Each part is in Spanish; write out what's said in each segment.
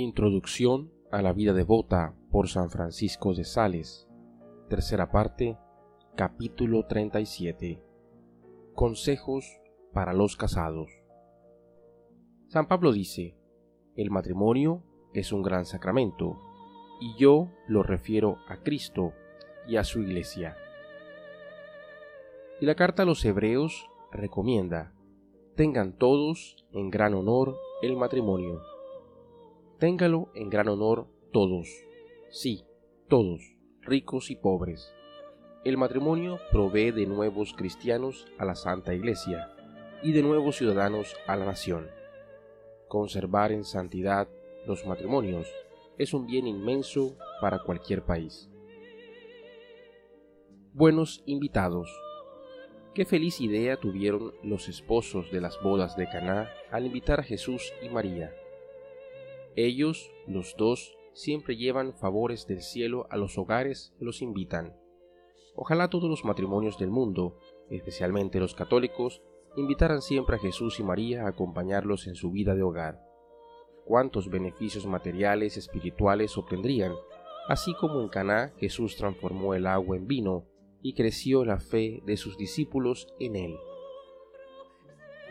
Introducción a la vida devota por San Francisco de Sales. Tercera parte, capítulo 37. Consejos para los casados. San Pablo dice, el matrimonio es un gran sacramento, y yo lo refiero a Cristo y a su iglesia. Y la carta a los hebreos recomienda, tengan todos en gran honor el matrimonio. Téngalo en gran honor todos, sí, todos, ricos y pobres. El matrimonio provee de nuevos cristianos a la Santa Iglesia y de nuevos ciudadanos a la nación. Conservar en santidad los matrimonios es un bien inmenso para cualquier país. Buenos invitados. Qué feliz idea tuvieron los esposos de las bodas de Caná al invitar a Jesús y María. Ellos, los dos, siempre llevan favores del cielo a los hogares que los invitan. Ojalá todos los matrimonios del mundo, especialmente los católicos, invitaran siempre a Jesús y María a acompañarlos en su vida de hogar. Cuántos beneficios materiales espirituales obtendrían, así como en Caná Jesús transformó el agua en vino y creció la fe de sus discípulos en él.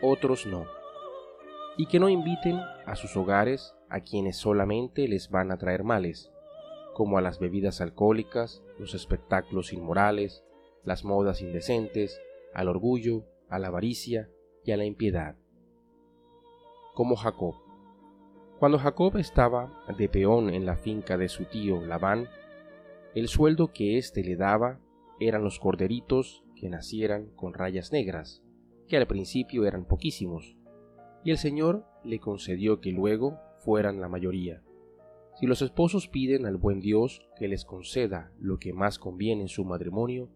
Otros no. Y que no inviten a sus hogares a quienes solamente les van a traer males, como a las bebidas alcohólicas, los espectáculos inmorales, las modas indecentes, al orgullo, a la avaricia y a la impiedad. Como Jacob. Cuando Jacob estaba de peón en la finca de su tío Labán, el sueldo que éste le daba eran los corderitos que nacieran con rayas negras, que al principio eran poquísimos, y el Señor le concedió que luego fueran la mayoría. Si los esposos piden al buen Dios que les conceda lo que más conviene en su matrimonio,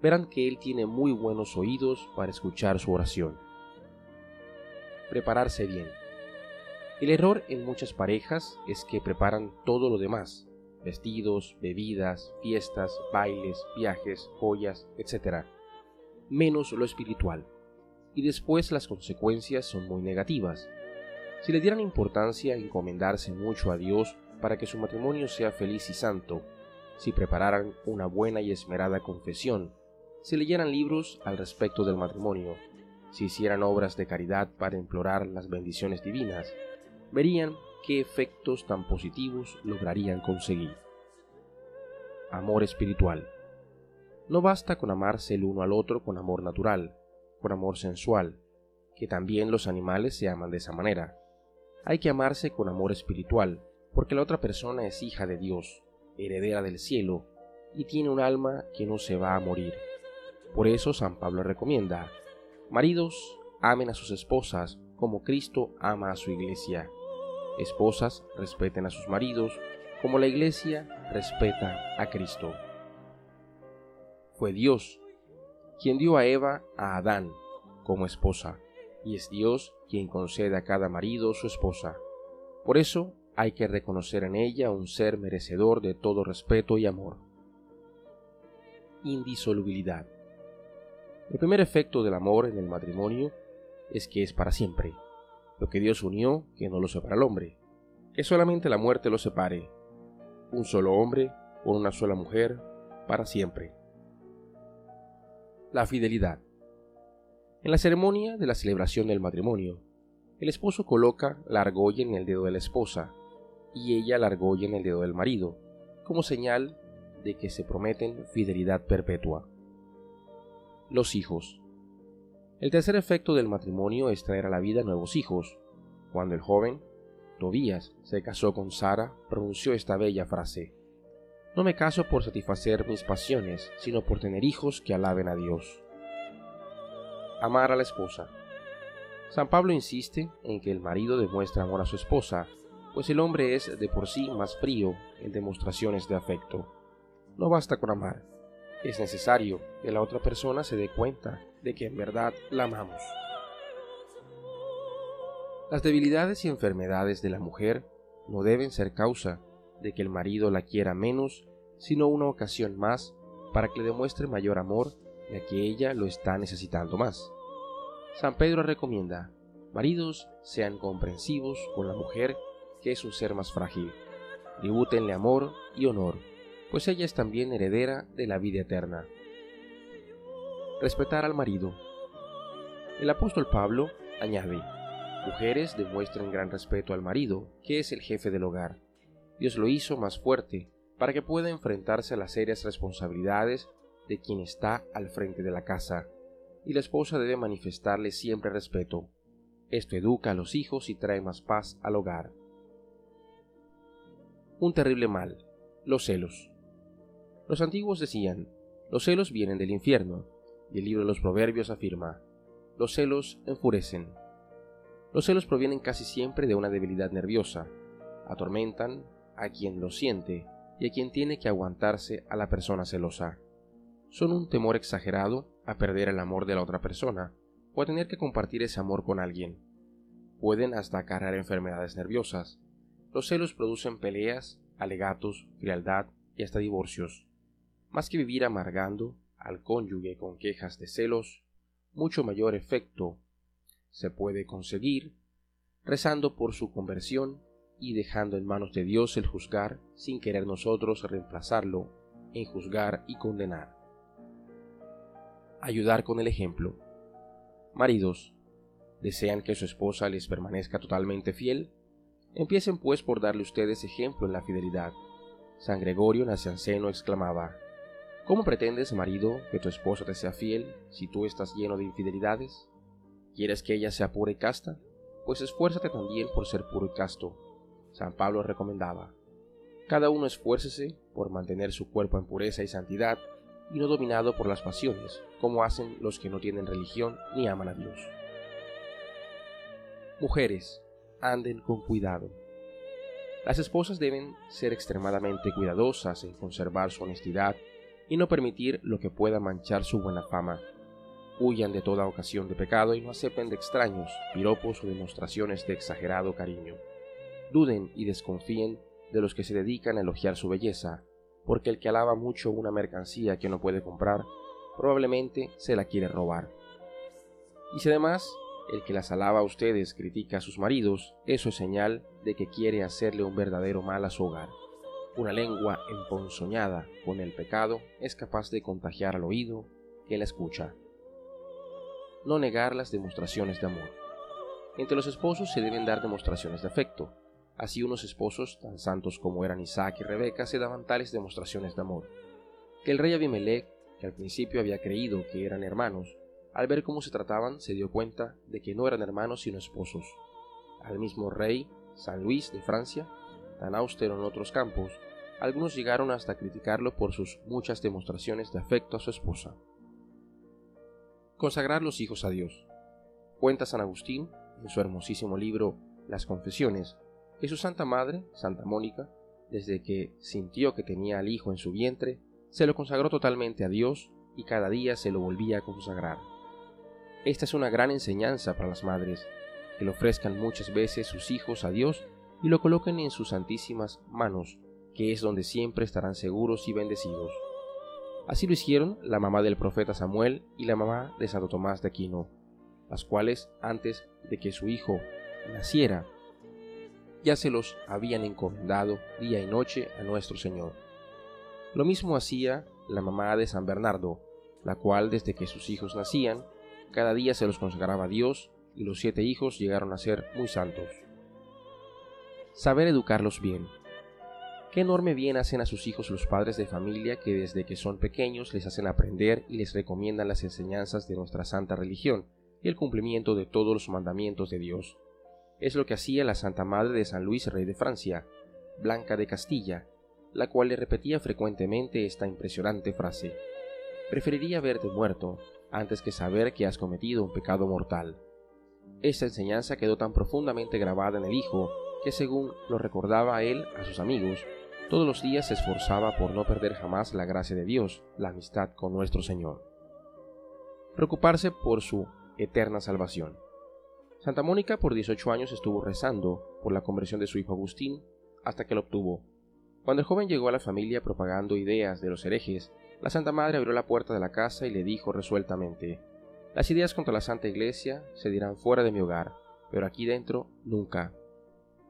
verán que Él tiene muy buenos oídos para escuchar su oración. Prepararse bien. El error en muchas parejas es que preparan todo lo demás, vestidos, bebidas, fiestas, bailes, viajes, joyas, etc., menos lo espiritual. Y después las consecuencias son muy negativas. Si le dieran importancia a encomendarse mucho a Dios para que su matrimonio sea feliz y santo, si prepararan una buena y esmerada confesión, si leyeran libros al respecto del matrimonio, si hicieran obras de caridad para implorar las bendiciones divinas, verían qué efectos tan positivos lograrían conseguir. Amor espiritual. No basta con amarse el uno al otro con amor natural, con amor sensual, que también los animales se aman de esa manera. Hay que amarse con amor espiritual, porque la otra persona es hija de Dios, heredera del cielo, y tiene un alma que no se va a morir. Por eso San Pablo recomienda, maridos, amen a sus esposas como Cristo ama a su iglesia Esposas, respeten a sus maridos como la iglesia respeta a Cristo. Fue Dios quien dio a Eva a Adán como esposa, y es Dios quien concede a cada marido su esposa. Por eso hay que reconocer en ella un ser merecedor de todo respeto y amor. Indisolubilidad. El primer efecto del amor en el matrimonio es que es para siempre. Lo que Dios unió, que no lo separa el hombre. Que solamente la muerte lo separe. Un solo hombre con una sola mujer para siempre. La fidelidad. En la ceremonia de la celebración del matrimonio, el esposo coloca la argolla en el dedo de la esposa y ella la argolla en el dedo del marido, como señal de que se prometen fidelidad perpetua. Los hijos. El tercer efecto del matrimonio es traer a la vida nuevos hijos. Cuando el joven, Tobías, se casó con Sara, pronunció esta bella frase. No me caso por satisfacer mis pasiones, sino por tener hijos que alaben a Dios. Amar a la esposa. San Pablo insiste en que el marido demuestre amor a su esposa, pues el hombre es de por sí más frío en demostraciones de afecto. No basta con amar, es necesario que la otra persona se dé cuenta de que en verdad la amamos. Las debilidades y enfermedades de la mujer no deben ser causa de que el marido la quiera menos, sino una ocasión más para que le demuestre mayor amor ya que ella lo está necesitando más. San Pedro recomienda, maridos sean comprensivos con la mujer que es un ser más frágil. Tribútenle amor y honor, pues ella es también heredera de la vida eterna. Respetar al marido. El apóstol Pablo añade, mujeres demuestren gran respeto al marido, que es el jefe del hogar. Dios lo hizo más fuerte para que pueda enfrentarse a las serias responsabilidades de quien está al frente de la casa, y la esposa debe manifestarle siempre respeto. Esto educa a los hijos y trae más paz al hogar. Un terrible mal, los celos. Los antiguos decían, los celos vienen del infierno, y el libro de los Proverbios afirma, los celos enfurecen. Los celos provienen casi siempre de una debilidad nerviosa, atormentan a quien lo siente y a quien tiene que aguantarse a la persona celosa. Son un temor exagerado a perder el amor de la otra persona o a tener que compartir ese amor con alguien. Pueden hasta acarrear enfermedades nerviosas. Los celos producen peleas, alegatos, frialdad y hasta divorcios. Más que vivir amargando al cónyuge con quejas de celos, mucho mayor efecto se puede conseguir rezando por su conversión y dejando en manos de Dios el juzgar sin querer nosotros reemplazarlo en juzgar y condenar. Ayudar con el ejemplo. Maridos, ¿desean que su esposa les permanezca totalmente fiel? Empiecen pues por darle ustedes ejemplo en la fidelidad. San Gregorio Nacianceno exclamaba, ¿Cómo pretendes, marido, que tu esposa te sea fiel si tú estás lleno de infidelidades? ¿Quieres que ella sea pura y casta? Pues esfuérzate también por ser puro y casto San Pablo recomendaba, cada uno esfuércese por mantener su cuerpo en pureza y santidad y no dominado por las pasiones, como hacen los que no tienen religión ni aman a Dios. Mujeres, anden con cuidado. Las esposas deben ser extremadamente cuidadosas en conservar su honestidad y no permitir lo que pueda manchar su buena fama. Huyan de toda ocasión de pecado y no acepten de extraños piropos o demostraciones de exagerado cariño duden y desconfíen de los que se dedican a elogiar su belleza, porque el que alaba mucho una mercancía que no puede comprar, probablemente se la quiere robar. Y si además el que las alaba a ustedes critica a sus maridos, eso es señal de que quiere hacerle un verdadero mal a su hogar. Una lengua emponzoñada con el pecado es capaz de contagiar al oído que la escucha. No negar las demostraciones de amor. Entre los esposos se deben dar demostraciones de afecto, Así unos esposos, tan santos como eran Isaac y Rebeca, se daban tales demostraciones de amor, que el rey Abimelech, que al principio había creído que eran hermanos, al ver cómo se trataban, se dio cuenta de que no eran hermanos sino esposos. Al mismo rey, San Luis de Francia, tan austero en otros campos, algunos llegaron hasta criticarlo por sus muchas demostraciones de afecto a su esposa. Consagrar los hijos a Dios. Cuenta San Agustín, en su hermosísimo libro Las Confesiones, su Santa Madre, Santa Mónica, desde que sintió que tenía al Hijo en su vientre, se lo consagró totalmente a Dios y cada día se lo volvía a consagrar. Esta es una gran enseñanza para las madres, que le ofrezcan muchas veces sus hijos a Dios y lo coloquen en sus santísimas manos, que es donde siempre estarán seguros y bendecidos. Así lo hicieron la mamá del profeta Samuel y la mamá de Santo Tomás de Aquino, las cuales, antes de que su hijo naciera, ya se los habían encomendado día y noche a nuestro Señor. Lo mismo hacía la mamá de San Bernardo, la cual desde que sus hijos nacían, cada día se los consagraba a Dios y los siete hijos llegaron a ser muy santos. Saber educarlos bien. Qué enorme bien hacen a sus hijos los padres de familia que desde que son pequeños les hacen aprender y les recomiendan las enseñanzas de nuestra santa religión y el cumplimiento de todos los mandamientos de Dios. Es lo que hacía la Santa Madre de San Luis, rey de Francia, Blanca de Castilla, la cual le repetía frecuentemente esta impresionante frase. Preferiría verte muerto antes que saber que has cometido un pecado mortal. Esta enseñanza quedó tan profundamente grabada en el hijo que según lo recordaba él a sus amigos, todos los días se esforzaba por no perder jamás la gracia de Dios, la amistad con nuestro Señor. Preocuparse por su eterna salvación. Santa Mónica por 18 años estuvo rezando por la conversión de su hijo Agustín hasta que lo obtuvo. Cuando el joven llegó a la familia propagando ideas de los herejes, la Santa Madre abrió la puerta de la casa y le dijo resueltamente, Las ideas contra la Santa Iglesia se dirán fuera de mi hogar, pero aquí dentro nunca.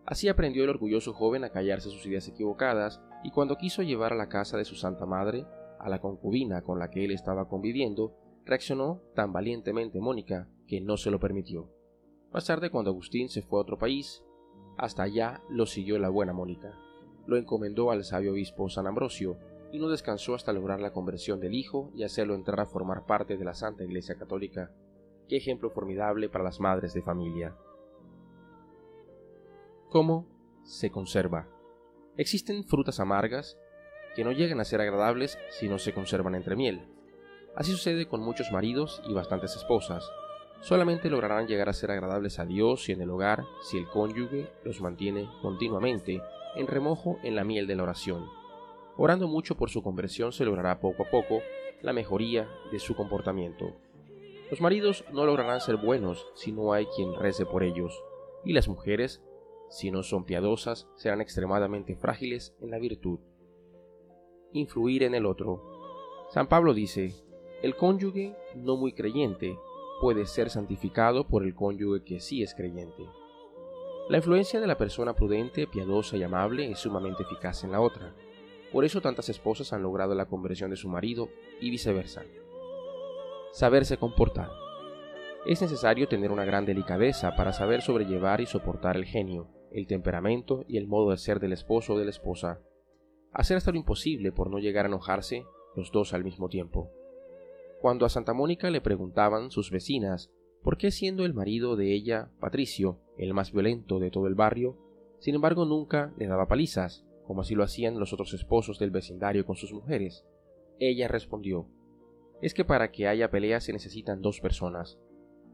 Así aprendió el orgulloso joven a callarse sus ideas equivocadas y cuando quiso llevar a la casa de su santa madre a la concubina con la que él estaba conviviendo, reaccionó tan valientemente Mónica que no se lo permitió. Más tarde, cuando Agustín se fue a otro país, hasta allá lo siguió la buena Mónica. Lo encomendó al sabio obispo San Ambrosio y no descansó hasta lograr la conversión del hijo y hacerlo entrar a formar parte de la Santa Iglesia Católica. Qué ejemplo formidable para las madres de familia. ¿Cómo se conserva? Existen frutas amargas que no llegan a ser agradables si no se conservan entre miel. Así sucede con muchos maridos y bastantes esposas. Solamente lograrán llegar a ser agradables a Dios y en el hogar si el cónyuge los mantiene continuamente en remojo en la miel de la oración. Orando mucho por su conversión se logrará poco a poco la mejoría de su comportamiento. Los maridos no lograrán ser buenos si no hay quien rece por ellos, y las mujeres si no son piadosas, serán extremadamente frágiles en la virtud. Influir en el otro. San Pablo dice, el cónyuge no muy creyente puede ser santificado por el cónyuge que sí es creyente. La influencia de la persona prudente, piadosa y amable es sumamente eficaz en la otra. Por eso tantas esposas han logrado la conversión de su marido y viceversa. Saberse comportar. Es necesario tener una gran delicadeza para saber sobrellevar y soportar el genio, el temperamento y el modo de ser del esposo o de la esposa. Hacer hasta lo imposible por no llegar a enojarse los dos al mismo tiempo. Cuando a Santa Mónica le preguntaban sus vecinas por qué siendo el marido de ella, Patricio, el más violento de todo el barrio, sin embargo nunca le daba palizas, como así lo hacían los otros esposos del vecindario con sus mujeres, ella respondió es que para que haya pelea se necesitan dos personas,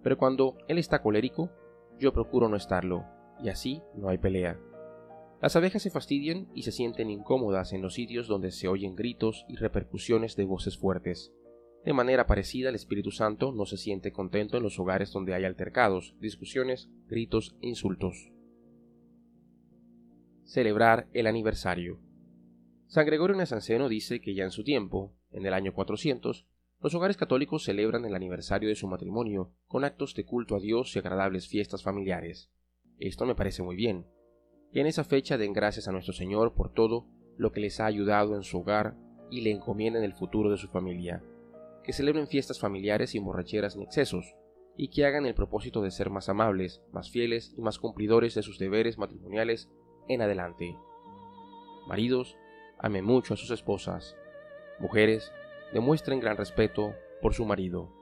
pero cuando él está colérico, yo procuro no estarlo, y así no hay pelea. Las abejas se fastidian y se sienten incómodas en los sitios donde se oyen gritos y repercusiones de voces fuertes. De manera parecida, el Espíritu Santo no se siente contento en los hogares donde hay altercados, discusiones, gritos e insultos. Celebrar el aniversario. San Gregorio Nazanceno dice que ya en su tiempo, en el año 400, los hogares católicos celebran el aniversario de su matrimonio con actos de culto a Dios y agradables fiestas familiares. Esto me parece muy bien. Y en esa fecha den gracias a nuestro Señor por todo lo que les ha ayudado en su hogar y le encomienden el futuro de su familia. Que celebren fiestas familiares sin borracheras ni excesos, y que hagan el propósito de ser más amables, más fieles y más cumplidores de sus deberes matrimoniales en adelante. Maridos, amen mucho a sus esposas. Mujeres, demuestren gran respeto por su marido.